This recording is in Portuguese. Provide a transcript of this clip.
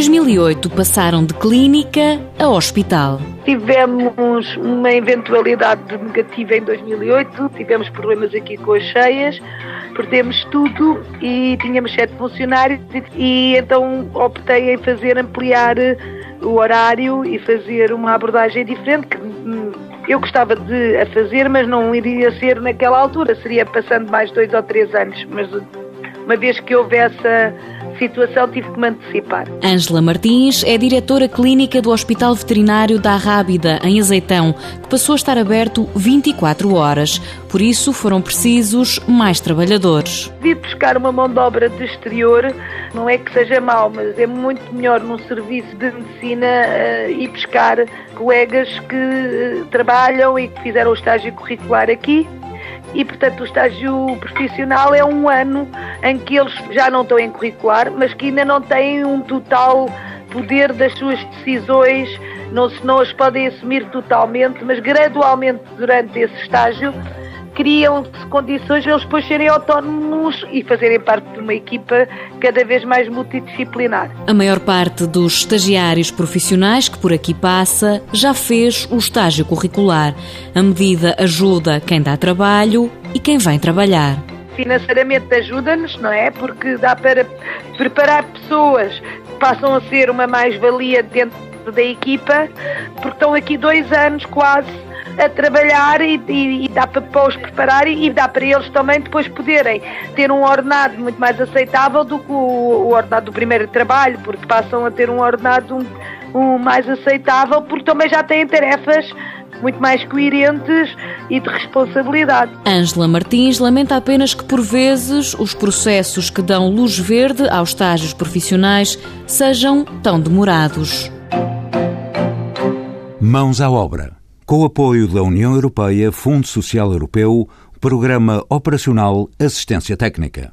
2008 passaram de clínica a hospital. Tivemos uma eventualidade negativa em 2008, tivemos problemas aqui com as cheias, perdemos tudo e tínhamos sete funcionários e então optei em fazer ampliar o horário e fazer uma abordagem diferente que hum, eu gostava de a fazer, mas não iria ser naquela altura, seria passando mais dois ou três anos, mas uma vez que houve essa situação, tive que me antecipar. Ângela Martins é diretora clínica do Hospital Veterinário da Rábida, em Azeitão, que passou a estar aberto 24 horas. Por isso, foram precisos mais trabalhadores. Vir buscar uma mão de obra de exterior não é que seja mau, mas é muito melhor num serviço de medicina uh, ir buscar colegas que uh, trabalham e que fizeram o estágio curricular aqui e, portanto, o estágio profissional é um ano em que eles já não estão em curricular, mas que ainda não têm um total poder das suas decisões, não, não as podem assumir totalmente, mas gradualmente durante esse estágio criam-se condições de eles depois serem autónomos e fazerem parte de uma equipa cada vez mais multidisciplinar. A maior parte dos estagiários profissionais que por aqui passa já fez o estágio curricular. A medida ajuda quem dá trabalho e quem vem trabalhar financeiramente ajuda-nos, não é? Porque dá para preparar pessoas que passam a ser uma mais-valia dentro da equipa, porque estão aqui dois anos quase a trabalhar e, e, e dá para, para os preparar e, e, dá para eles também depois poderem ter um ordenado muito mais aceitável do que o, o ordenado do primeiro trabalho, porque passam a ter um ordenado um, um mais aceitável, porque também já têm tarefas muito mais coerentes e de responsabilidade. Ângela Martins lamenta apenas que, por vezes, os processos que dão luz verde aos estágios profissionais sejam tão demorados. Mãos à obra. Com o apoio da União Europeia, Fundo Social Europeu, Programa Operacional Assistência Técnica.